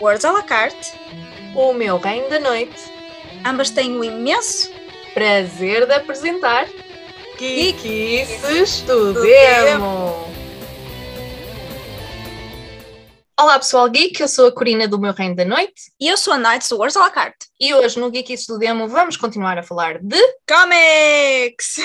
Words à la carte, O meu reino da noite. ambas têm o imenso Prazer de apresentar Geekices do Olá pessoal geek, eu sou a Corina do meu reino da noite e eu sou a Nights do Words à la carte. e hoje no Geekices do Demo vamos continuar a falar de Comics!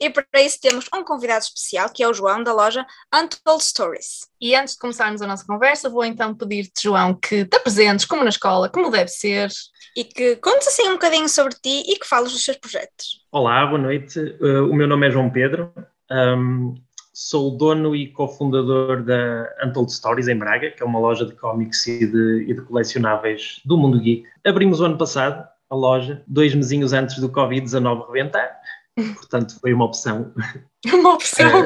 E para isso temos um convidado especial que é o João da loja Untold Stories. E antes de começarmos a nossa conversa, vou então pedir-te, João, que te apresentes como na escola, como deve ser. E que contes assim um bocadinho sobre ti e que fales dos seus projetos. Olá, boa noite. Uh, o meu nome é João Pedro. Um, sou o dono e cofundador da Untold Stories em Braga, que é uma loja de cómics e de, e de colecionáveis do mundo geek. Abrimos o ano passado a loja, dois mesinhos antes do Covid-19 rebentar. Portanto, foi uma opção Uma opção.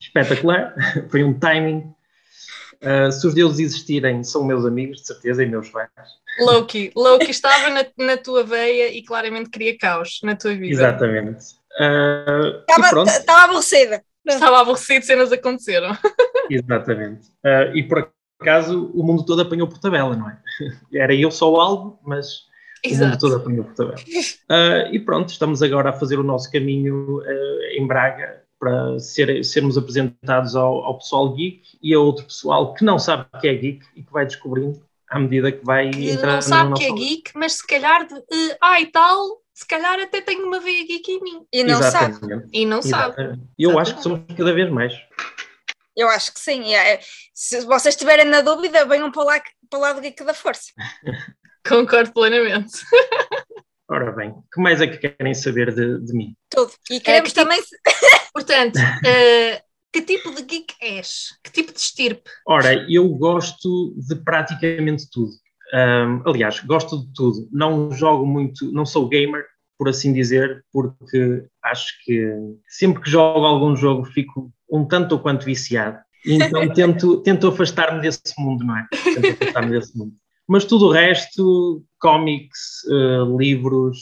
espetacular. Foi um timing. Uh, se os deuses existirem, são meus amigos, de certeza, e meus fãs. Loki. Loki estava na, na tua veia e claramente queria caos na tua vida. Exatamente. Uh, Estava estava aborrecida. Estava aborrecido, cenas aconteceram. Exatamente. Ah, e por acaso o mundo todo apanhou por tabela, não é? Era eu só o alvo, mas o mundo Exato. todo apanhou por tabela. Ah, e pronto, estamos agora a fazer o nosso caminho ah, em Braga para ser- sermos apresentados ao, ao pessoal geek e a outro pessoal que não sabe o que é geek e que vai descobrindo à medida que vai Que entrar não sabe na que é geek, mas se calhar, de, eh, ah e tal, se calhar até tem uma veia geek em mim. E não sabe. Exatamente. E não sabe. Exatamente. E eu acho que somos cada vez mais. Eu acho que sim. E é- Se vocês estiverem na dúvida, venham para, lá, para o lado geek da força. Concordo plenamente. Ora bem, o que mais é que querem saber de, de mim? Tudo. E queremos que tipo- também. Portanto, eh, que tipo de geek és? Que tipo de estirpe? Ora, eu gosto de praticamente tudo. Ahm, aliás, gosto de tudo. Não jogo muito, não sou gamer, por assim dizer, porque acho que sempre que jogo algum jogo fico um tanto ou quanto viciado. Então tento, tento afastar-me desse mundo, não é? Tento afastar-me desse mundo. Mas tudo o resto, cómics, eh, livros,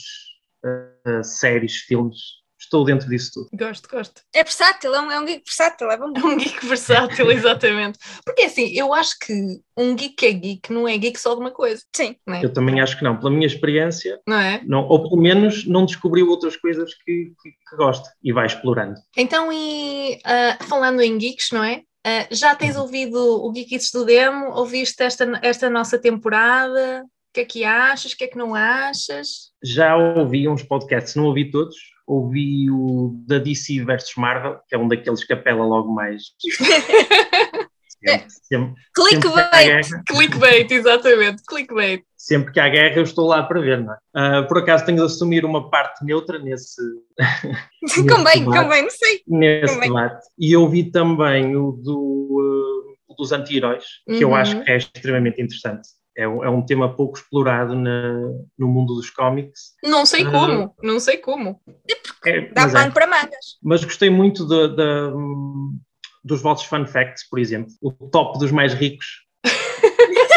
eh, séries, filmes, estou dentro disso tudo. Gosto, gosto. É versátil, é um, é um geek versátil. É bom. É um geek versátil, exatamente. Porque assim, eu acho que um geek é geek, não é geek só de uma coisa, Sim. não é? Eu também acho que não. Pela minha experiência, Não é? não, ou pelo menos não descobriu outras coisas que, que, que gosta e vai explorando. Então, e ah, falando em geeks, não é? Ah, já tens ouvido o Geekies do Demo? Ouviste esta, esta nossa temporada? O que é que achas? O que é que não achas? Já ouvi uns podcasts, não ouvi todos, ouvi o da DC versus Marvel, que é um daqueles que apela logo mais. sempre, sempre, Clickbait. Clickbait, exatamente, clickbait. sempre que há guerra eu estou lá para ver, não é? Ah, por acaso tenho de assumir uma parte neutra nesse, Convém, debate. convém, não sei. nesse Também. debate. E ouvi também o do, uh, dos anti-heróis, que eu Uhum. acho que é extremamente interessante. É, um- é um tema pouco explorado na- no mundo dos cómics. Não sei Ah. como, não sei como. É, Dá mas, é. pano para mangas. Mas gostei muito de- de, dos vossos fun facts, por exemplo. O top dos mais ricos.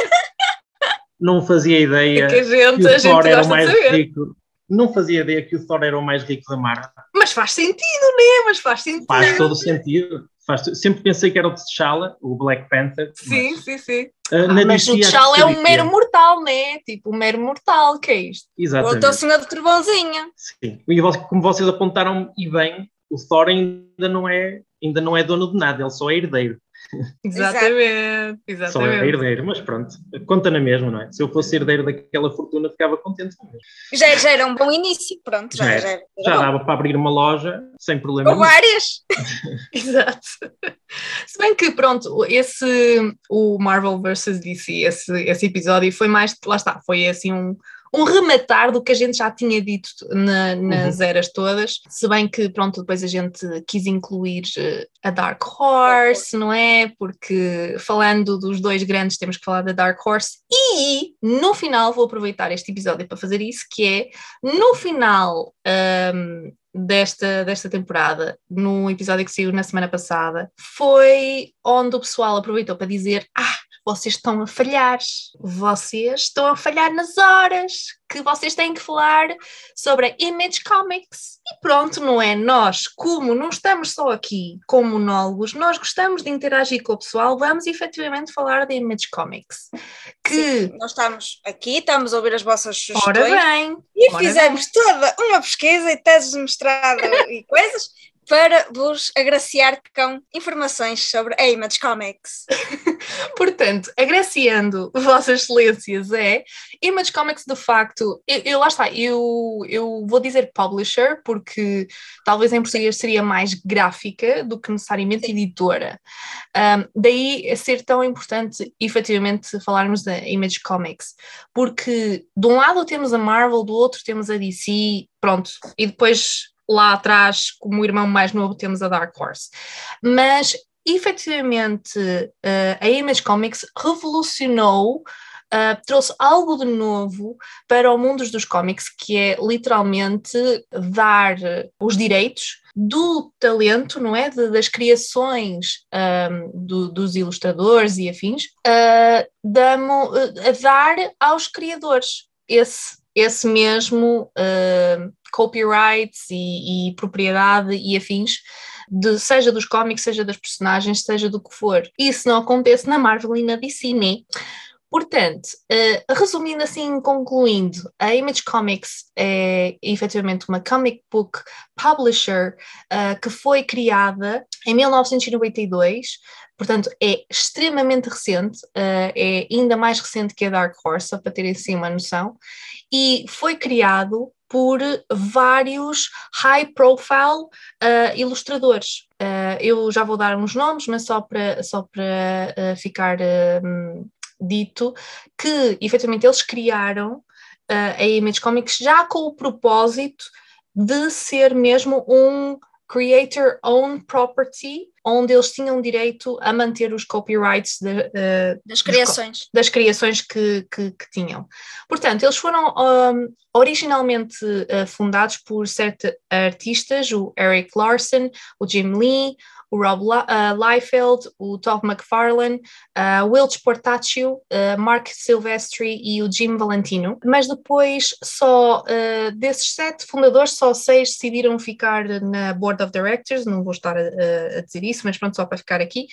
Não fazia ideia É que a gente, que a o Thor gente era o mais rico. Não fazia ideia que o Thor era o mais rico da Marvel. Mas faz sentido, né? Mas faz sentido. Faz todo o sentido. Faz Sempre pensei que era o T'Challa, o Black Panther. Sim, sim, sim. mas, ah, mas o T'Challa é um mero mortal, né? Tipo, um mero mortal, que é isto? Ou Exatamente. então o senhor do trovãozinho. Sim. E como vocês apontaram e bem, o Thor ainda não é, ainda não é dono de nada, ele só é herdeiro. Exatamente, Só é exatamente. herdeiro, mas pronto, conta na mesma, não é? Se eu fosse herdeiro daquela fortuna, ficava contente com mesmo. Já, já era um bom início. Pronto, já, Já já, era. era Já dava para abrir uma loja sem problema Ou várias. Exato. Se bem que, pronto, esse, o Marvel vs. DC, esse, esse episódio foi mais, lá está, foi assim um, um rematar do que a gente já tinha dito na- nas eras todas, se bem que, pronto, depois a gente quis incluir eh, a Dark Horse, não é? Porque falando dos dois grandes, temos que falar da Dark Horse, e no final vou aproveitar este episódio para fazer isso, que é, no final ahm, desta, desta temporada, no episódio que saiu na semana passada, foi onde o pessoal aproveitou para dizer: Ah, vocês estão a falhar, vocês estão a falhar nas horas que vocês têm que falar sobre a Image Comics. E pronto, não é? Nós, como não estamos só aqui como monólogos, nós gostamos de interagir com o pessoal, vamos efetivamente falar da Image Comics. Que... Sim, nós estamos aqui, estamos a ouvir as vossas sugestões. Ora bem, e ora fizemos bem. toda uma pesquisa e teses de mestrado e coisas para vos agraciar com informações sobre a Image Comics. Portanto, agraciando Vossas Excelências é Image Comics, de facto, eu, eu- lá está, eu, eu vou dizer publisher, porque talvez em português seria mais gráfica do que necessariamente editora. Um, daí a ser tão importante, efetivamente, falarmos da Image Comics, porque de um lado temos a Marvel, do outro temos a DC, pronto, e depois lá atrás, como irmão mais novo, temos a Dark Horse. Mas efetivamente eh, a Image Comics revolucionou, eh, trouxe algo de novo para o mundo dos cómics, que é literalmente dar eh, os direitos do talento, não é? De- das criações ahm, do- dos ilustradores e afins, ah, damo- a dar aos criadores esse, esse mesmo copyrights e, e propriedade e afins de- seja dos cómics, seja das personagens, seja do que for. Isso não acontece na Marvel e na DC, né? Portanto, eh, resumindo assim, concluindo, a Image Comics é efetivamente uma comic book publisher eh, que foi criada em 1992, portanto é extremamente recente, eh, é ainda mais recente que a Dark Horse, só para terem assim uma noção, e foi criado por vários high profile uh, ilustradores. Uh, eu já vou dar uns nomes, mas só para, só para uh, ficar um, dito que efetivamente eles criaram a Image Comics já com o propósito de ser mesmo um creator owned property, onde eles tinham direito a manter os copyrights de, uh, das criações, das criações que, que, que tinham. Portanto, eles foram um, originalmente uh, fundados por certos artistas, o Eric Larson, o Jim Lee, o Rob uh, Liefeld, o Todd McFarlane, uh, Wilch Portaccio, uh, Mark Silvestri e o Jim Valentino. Mas depois, só uh, desses sete fundadores, só seis decidiram ficar na Board of Directors, não vou estar a, a dizer isso, mas pronto, só para ficar aqui,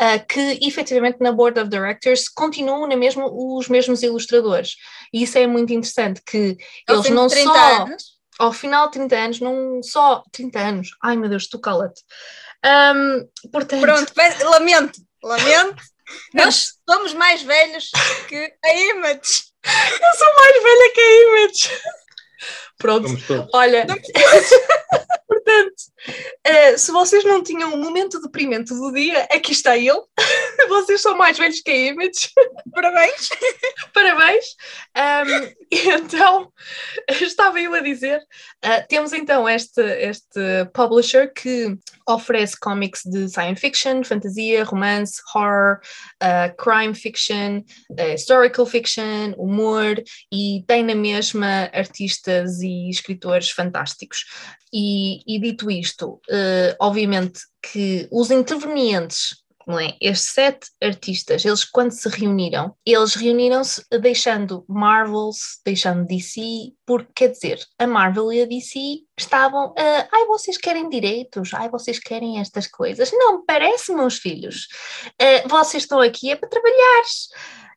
uh, que efetivamente na Board of Directors continuam na mesmo, os mesmos ilustradores. E isso é muito interessante, que eles de não 30 só... anos. Ao final de 30 anos, não só 30 anos, ai meu Deus, tu cala-te. Um, portanto, Pronto, pe- lamento, lamento. Nós somos mais velhos que a Image. eu sou mais velha que a Image. Pronto, olha, portanto, eh, se vocês não tinham um momento deprimente do dia, aqui está ele. vocês são mais velhos que a Image. Parabéns. Parabéns! Um, e então, estava eu a dizer, uh, temos então este, este publisher que oferece cómics de science fiction, fantasia, romance, horror, uh, crime fiction, uh, historical fiction, humor e tem na mesma artistas e escritores fantásticos. E, e dito isto, uh, obviamente que os intervenientes não é? Estes sete artistas, eles quando se reuniram, eles reuniram-se deixando Marvels, deixando DC, porque quer dizer, a Marvel e a DC estavam, ah, ai vocês querem direitos, ai vocês querem estas coisas. Não, parece, meus filhos, Ah, vocês estão aqui é para trabalhar.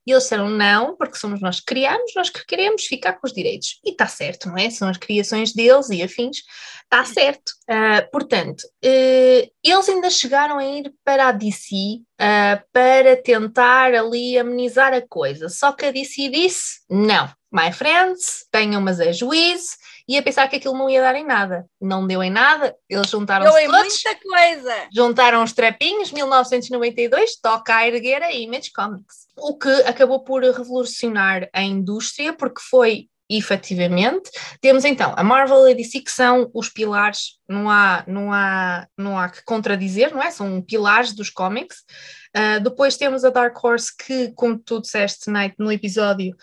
E eles disseram não, porque somos nós que criamos, nós que queremos ficar com os direitos. E está certo, não é? São as criações deles e afins, está certo. Uh, portanto, uh, eles ainda chegaram a ir para a DC uh, para tentar ali amenizar a coisa. Só que a DC disse: não, my friends, tenham mas a juízo. E a pensar que aquilo não ia dar em nada. Não deu em nada, eles juntaram-se Deu em todos muita coisa. juntaram os trapinhos, 1992, toca a erguer a Image Comics. O que acabou por revolucionar a indústria, porque foi efetivamente. Temos então a Marvel e a DC que são os pilares, não há, não há, não há que contradizer, não é? São pilares dos cómics. Uh, depois temos a Dark Horse que, como tu disseste, Night, no episódio,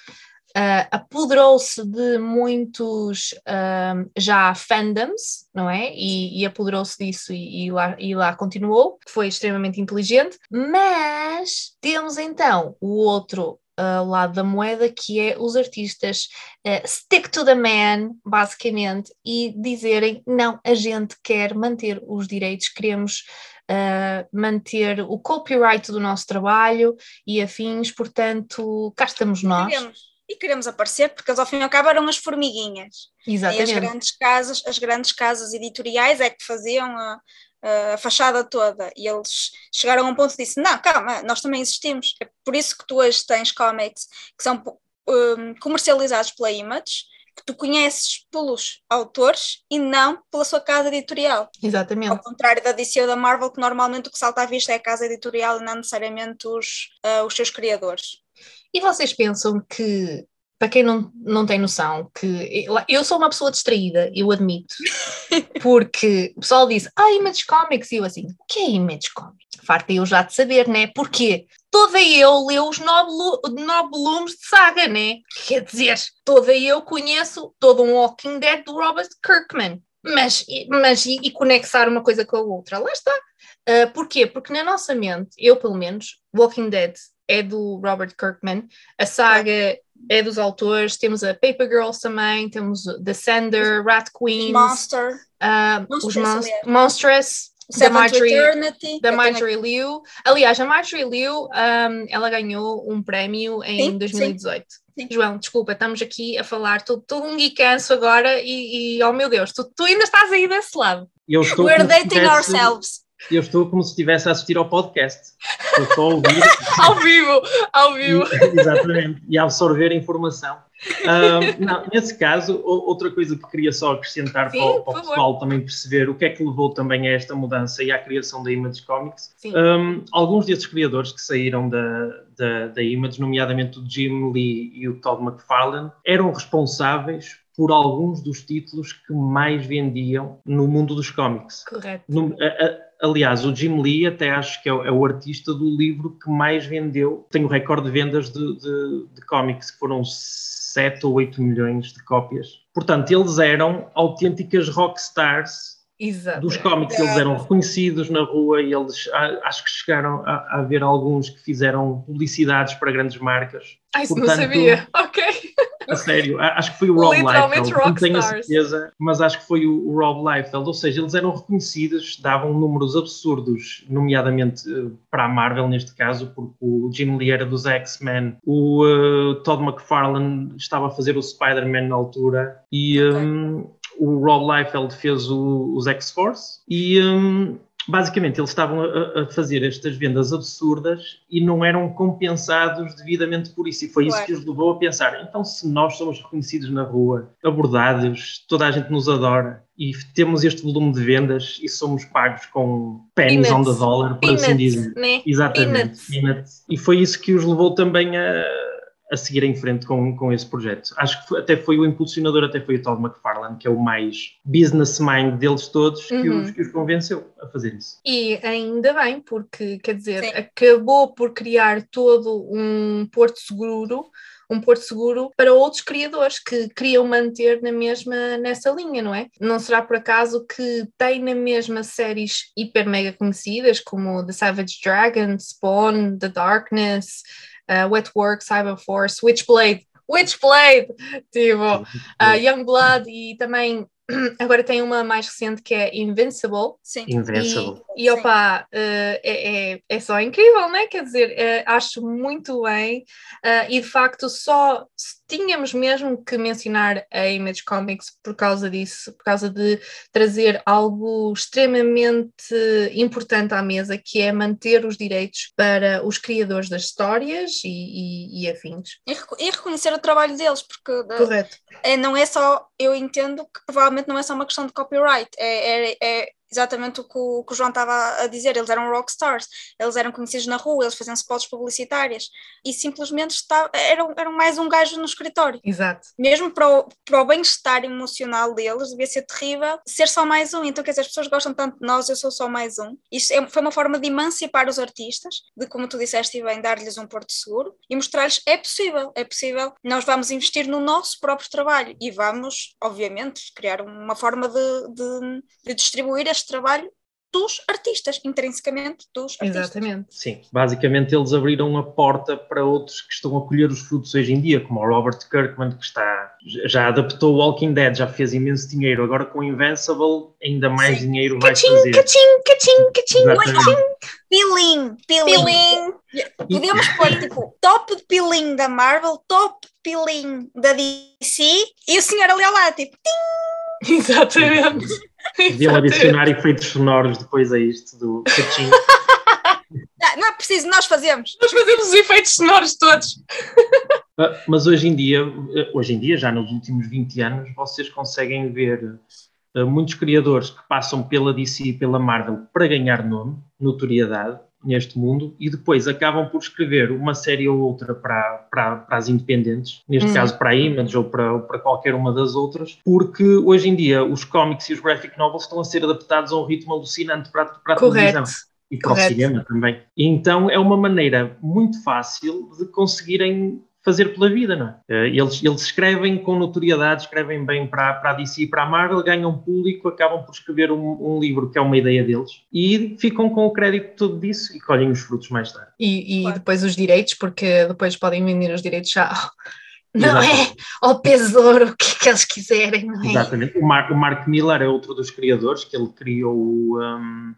uh, apoderou-se de muitos uh, já fandoms, não é? E, e apoderou-se disso e, e, lá, e lá continuou, foi extremamente inteligente, mas temos então o outro uh, lado da moeda, que é os artistas uh, stick to the man, basicamente, e dizerem: não, a gente quer manter os direitos, queremos uh, manter o copyright do nosso trabalho e afins, portanto, cá estamos nós. Queremos. E queremos aparecer, porque eles ao fim e ao cabo eram as formiguinhas. Exatamente. E as grandes casas, as grandes casas editoriais é que faziam a, a fachada toda e eles chegaram a um ponto e disse não, calma, nós também existimos é por isso que tu hoje tens cómics que são um, comercializados pela Image que tu conheces pelos autores e não pela sua casa editorial. Exatamente. Ao contrário da DC ou da Marvel, que normalmente o que salta à vista é a casa editorial e não necessariamente os, uh, os seus criadores. E vocês pensam que para quem não, não tem noção, que eu sou uma pessoa distraída, eu admito, porque o pessoal diz, ah, Image Comics, e eu assim, o que é Image Comics? Farta eu já de saber, né? Porque toda eu leu os nove, nove volumes de saga, né? Quer dizer, toda eu conheço todo um Walking Dead do Robert Kirkman. Mas, mas e, e conexar uma coisa com a outra? Lá está. Uh, porquê? Porque na nossa mente, eu pelo menos, Walking Dead é do Robert Kirkman, a saga é dos autores, temos a Paper Girls também, temos The Sender, Rat Queens, Monster, uh, os Mon Monstrous, da Marjorie, da Marjorie Liu. Aliás, a Marjorie Liu, um, ela ganhou um prémio em sim, 2018. Sim. João, desculpa, estamos aqui a falar todo, todo um geekanço agora e, e, oh meu Deus, tu, tu ainda estás aí desse lado. Eu estou We're dating tivesse... ourselves eu estou como se estivesse a assistir ao podcast. Estou só a ouvir. ao vivo, ao vivo. E, exatamente, e a absorver a informação. Um, não, nesse caso, outra coisa que queria só acrescentar Sim, para, para o pessoal também perceber o que é que levou também a esta mudança e à criação da Image Comics. Um, alguns desses criadores que saíram da, da, da Image, nomeadamente o Jim Lee e o Todd McFarlane, eram responsáveis por alguns dos títulos que mais vendiam no mundo dos cómics. Correto. No, a, a, Aliás, o Jim Lee até acho que é o, é o, artista do livro que mais vendeu. Tem o recorde de vendas de, de, de cómics, que foram 7 ou 8 milhões de cópias. Portanto, eles eram autênticas rockstars Exato. dos cómics. Eles eram reconhecidos na rua e eles acho que chegaram a, a haver alguns que fizeram publicidades para grandes marcas. Ah, isso Portanto, não sabia. A sério, acho que foi o Rob Liefeld, não tenho a certeza, mas acho que foi o, Rob Liefeld, ou seja, eles eram reconhecidos, davam números absurdos, nomeadamente uh, para a Marvel neste caso, porque o Jim Lee era dos X-Men, o uh, Todd McFarlane estava a fazer o Spider-Man na altura e um, o Rob Liefeld fez o, os X-Force e um, basicamente eles estavam a, a, fazer estas vendas absurdas e não eram compensados devidamente por isso. E foi isso que os levou a pensar: então, se nós somos reconhecidos na rua, abordados, toda a gente nos adora e temos este volume de vendas e somos pagos com pennies on the dollar, por assim dizer. Né? Exatamente. Peanuts. E foi isso que os levou também a a seguir em frente com, com esse projeto. Acho que foi, até foi o impulsionador, até foi o Todd McFarlane, que é o mais business mind deles todos, que, uhum. os, que os convenceu a fazer isso. E ainda bem, porque, quer dizer, Sim. acabou por criar todo um porto seguro um porto seguro para outros criadores que queriam manter na mesma nessa linha, não é? Não será por acaso que tem na mesma séries hiper mega conhecidas como The Savage Dragon, Spawn, The Darkness, uh, Wetwork, Cyberforce, Witchblade, Witchblade, tipo, uh, Youngblood e também agora tem uma mais recente que é Invincible. Sim. Invincible. E, e opa, uh, é, é, é, só incrível, né? Quer dizer, uh, acho muito bem. Uh, e de facto, só tínhamos mesmo que mencionar a Image Comics por causa disso, por causa de trazer algo extremamente importante à mesa, que é manter os direitos para os criadores das histórias e, e, e afins. E, e, reconhecer o trabalho deles, porque Correto. É, não é só, eu entendo que provavelmente não é só uma questão de copyright, é, é, é exatamente o que o, que o, João estava a dizer, eles eram rockstars, eles eram conhecidos na rua, eles faziam spots publicitárias e simplesmente eram, eram mais um gajo no escritório. Exato. Mesmo para o, para o bem-estar emocional deles, devia ser terrível ser só mais um. Então, quer dizer, as pessoas gostam tanto de nós, eu sou só mais um. Isto é, foi uma forma de emancipar os artistas, de como tu disseste bem, dar-lhes um porto seguro e mostrar-lhes é possível, é possível, nós vamos investir no nosso próprio trabalho e vamos, obviamente, criar uma forma de, de, de distribuir este trabalho dos artistas, intrinsecamente dos artistas. Exatamente. Sim, basicamente eles abriram a porta para outros que estão a colher os frutos hoje em dia, como o Robert Kirkman, que está, já adaptou Walking Dead, já fez imenso dinheiro, agora com Invincible ainda mais Sim. dinheiro vai cachim, fazer. Cachim, cachim, cachim, cachim. Pilim, pilim. Podemos pôr tipo top de pilim da Marvel, top pilim da DC e o senhor ali ao lado, tipo tim. Exatamente. Deviam adicionar efeitos sonoros depois a isto do cachim. Não, não é preciso, nós fazemos. Nós fazemos os efeitos sonoros todos. Ah, mas hoje em dia, hoje em dia, já nos últimos 20 anos, vocês conseguem ver ah, muitos criadores que passam pela DC e pela Marvel para ganhar nome, notoriedade, neste mundo e depois acabam por escrever uma série ou outra para, para, para as independentes, neste hum. caso para a Image ou para, para qualquer uma das outras, porque hoje em dia os cómics e os graphic novels estão a ser adaptados a um ritmo alucinante para, para a televisão e para Correto. o cinema também. Então é uma maneira muito fácil de conseguirem fazer pela vida, não é? Eh, eles, eles escrevem com notoriedade, escrevem bem para, para a DC e para a Marvel, ganham público, acabam por escrever um, um, livro que é uma ideia deles e ficam com o crédito todo disso e colhem os frutos mais tarde. E, e claro. depois os direitos, porque depois podem vender os direitos já. Não Exatamente. é ao pesouro o que, é que eles quiserem, não é? Exatamente. O, Mark, o Mark Miller é outro dos criadores, que ele criou um,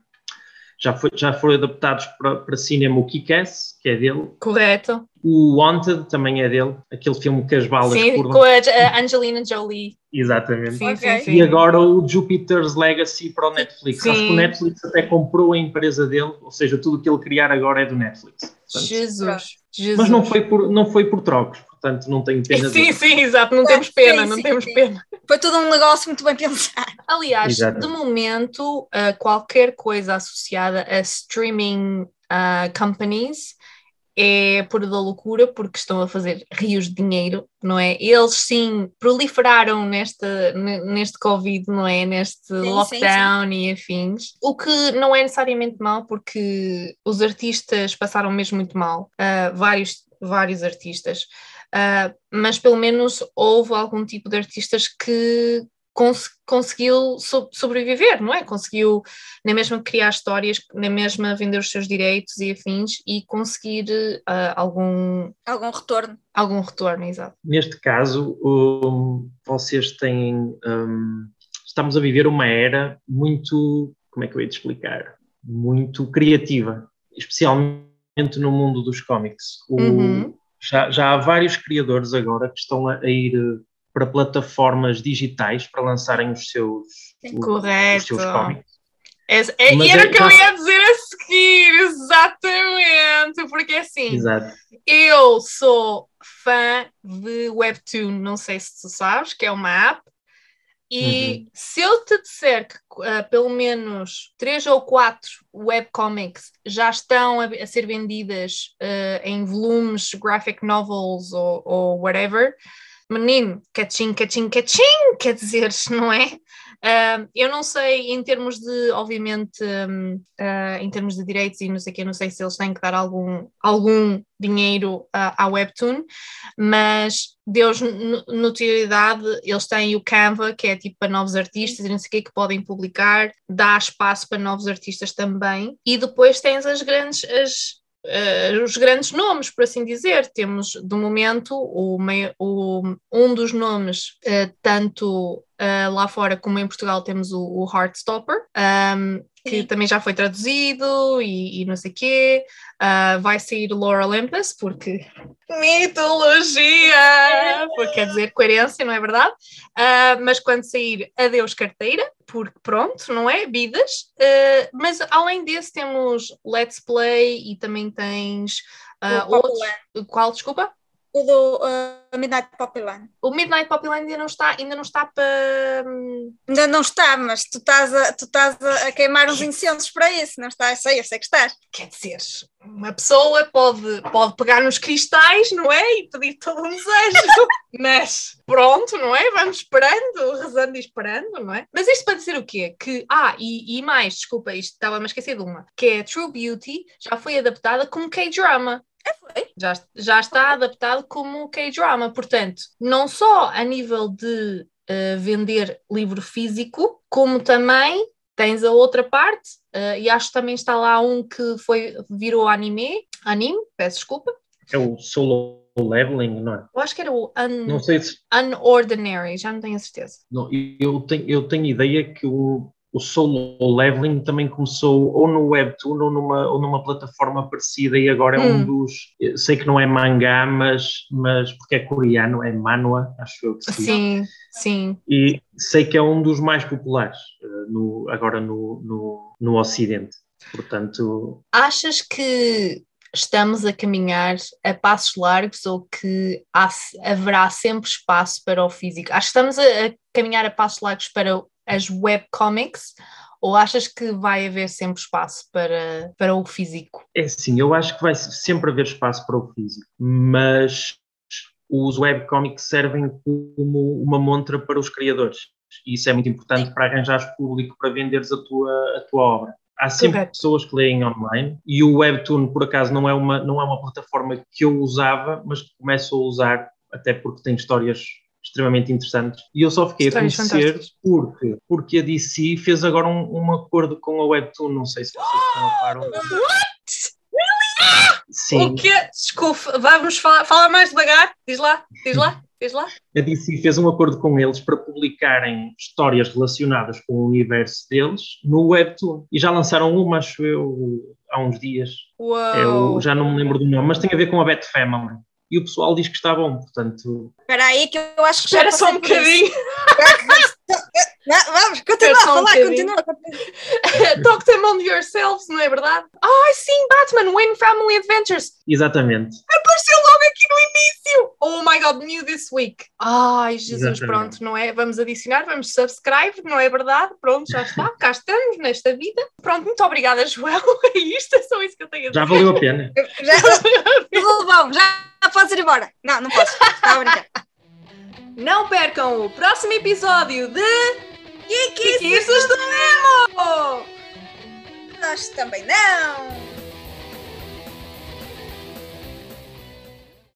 já, foi, já foram adaptados para, para cinema o Kick-Ass, que é dele. Correto. O Wanted também é dele, aquele filme que as balas sim, curvam. com a Angelina Jolie. Exatamente. Sim, okay. sim, sim. E agora o Jupiter's Legacy para o Netflix. Sim. Acho que o Netflix até comprou a empresa dele, ou seja, tudo o que ele criar agora é do Netflix. Portanto, Jesus, Jesus. Mas não foi por, não foi por trocos, portanto não tenho pena. Sim, de... sim, exato, não temos pena, sim, não sim, temos sim. pena. Foi tudo um negócio muito bem pensado. Aliás, exato. de momento, uh, qualquer coisa associada a streaming uh, companies é pura da loucura porque estão a fazer rios de dinheiro, não é? Eles sim proliferaram neste, neste Covid, não é? Neste sim, lockdown sim, sim. e afins. O que não é necessariamente mal porque os artistas passaram mesmo muito mal. Uh, vários, vários artistas. Uh, mas pelo menos houve algum tipo de artistas que cons conseguiu so sobreviver, não é? Conseguiu na mesma criar histórias, na mesma vender os seus direitos e afins e conseguir uh, algum... Algum retorno. Algum retorno, exato. Neste caso, um, vocês têm... Um, estamos a viver uma era muito... Como é que eu ia te explicar? Muito criativa, especialmente no mundo dos cómics. O, uhum já, já há vários criadores agora que estão a, a ir para plataformas digitais para lançarem os seus, Correto. Os seus cómics. É, é, e era o que eu ia dizer a seguir, exatamente, porque assim, Exato. eu sou fã de Webtoon, não sei se tu sabes, que é uma app e uhum. se eu te disser que uh, pelo menos três ou quatro webcomics já estão a, a ser vendidas uh, em volumes, graphic novels ou, ou whatever, menino, cachim, cachim, cachim, quer dizer, não é? Uh, eu não sei em termos de, obviamente, uh, em termos de direitos e não sei o que, não sei se eles têm que dar algum, algum dinheiro uh, à Webtoon, mas Deus notoriedade, eles têm o Canva, que é tipo para novos artistas e não sei o que, que podem publicar, dá espaço para novos artistas também, e depois tens as grandes, as, Uh, os grandes nomes, por assim dizer. Temos, de momento, o, o um dos nomes, uh, tanto uh, lá fora como em Portugal, temos o, o Heartstopper, um, que Sim. também já foi traduzido e, e não sei o quê. vai sair Laura Olympus, porque mitologia! Porque quer dizer coerência, não é verdade? mas quando sair Adeus Carteira, porque pronto, não é? Vidas. Uh, mas além desse temos Let's Play e também tens uh, outros. Qual, desculpa? O do uh, Midnight Poppyland. O Midnight Poppyland ainda não está, ainda não está para. hum, Ainda não está, mas tu estás a, tu estás a, queimar uns incensos para isso, não estás? Sei, eu sei que estás. Quer dizer, uma pessoa pode, pode pegar nos cristais, não é? E pedir todo um desejo. Mas pronto, não é? Vamos esperando, rezando e esperando, não é? Mas isto para dizer o quê? Que, ah, e, e mais, desculpa, isto estava-me a esquecer de uma, que é a True Beauty, já foi adaptada como K-drama. Foi. Já, já está adaptado como K-drama, portanto, não só a nível de eh, vender livro físico, como também tens a outra parte, eh, e acho que também está lá um que foi, virou anime, anime, peço desculpa, É o solo leveling, não é? eu acho que era o Un- Não sei se. Unordinary, já não tenho a certeza. Não, eu, tenho, eu tenho ideia que o, o solo leveling também começou ou no Webtoon ou numa, ou numa plataforma parecida e agora é um Hum. dos. Sei que não é mangá, mas, mas porque é coreano, é manhwa, acho eu que diz. Sim, sim. E sei que é um dos mais populares eh, no, agora no, no, no Ocidente. Portanto, Achas que estamos a caminhar a passos largos ou que há- haverá sempre espaço para o físico? Acho que estamos a, a caminhar a passos largos para as webcomics ou achas que vai haver sempre espaço para, para o físico? é assim, eu acho que vai sempre haver espaço para o físico, mas os webcomics servem como uma montra para os criadores. E isso é muito importante para arranjares público para venderes a tua, a tua obra. Há sempre pessoas que leem online e o Webtoon, por acaso, não é, uma, não é uma plataforma que eu usava, mas que começo a usar, até porque tem histórias extremamente interessantes. E eu só fiquei a conhecer porque, porque a DC fez agora um, um acordo com a Webtoon, não sei se vocês estão a par. ou- Sim. O quê? Desculpe, vamos falar, falar mais devagar. Diz lá, diz lá, diz lá. a DC fez um acordo com eles para publicarem histórias relacionadas com o universo deles no Webtoon. E já lançaram uma, acho eu, há uns dias. É o- Uau! já não me lembro do nome, mas tem a ver com a Bat Family. E o pessoal diz que está bom, portanto. Espera aí que eu acho que já Espera só um bocadinho. Não, vamos, continua a um falar, bocadinho. continua. Talk them on yourselves, não é verdade? Ai, sim, Batman, Wayne Family Adventures. Exatamente. Apareceu logo aqui no início. Oh my god, new this week. Ai, Jesus, Exatamente. pronto, não é? Vamos adicionar, vamos subscribe, não é verdade? Pronto, já está, cá estamos nesta vida. Pronto, muito obrigada, Joel. É isto, é só isso que eu tenho a dizer. Já valeu a pena. Já, tudo bom, já podes ir embora. Não, não posso. Não percam o próximo episódio de Que do Nemo! Nós também não.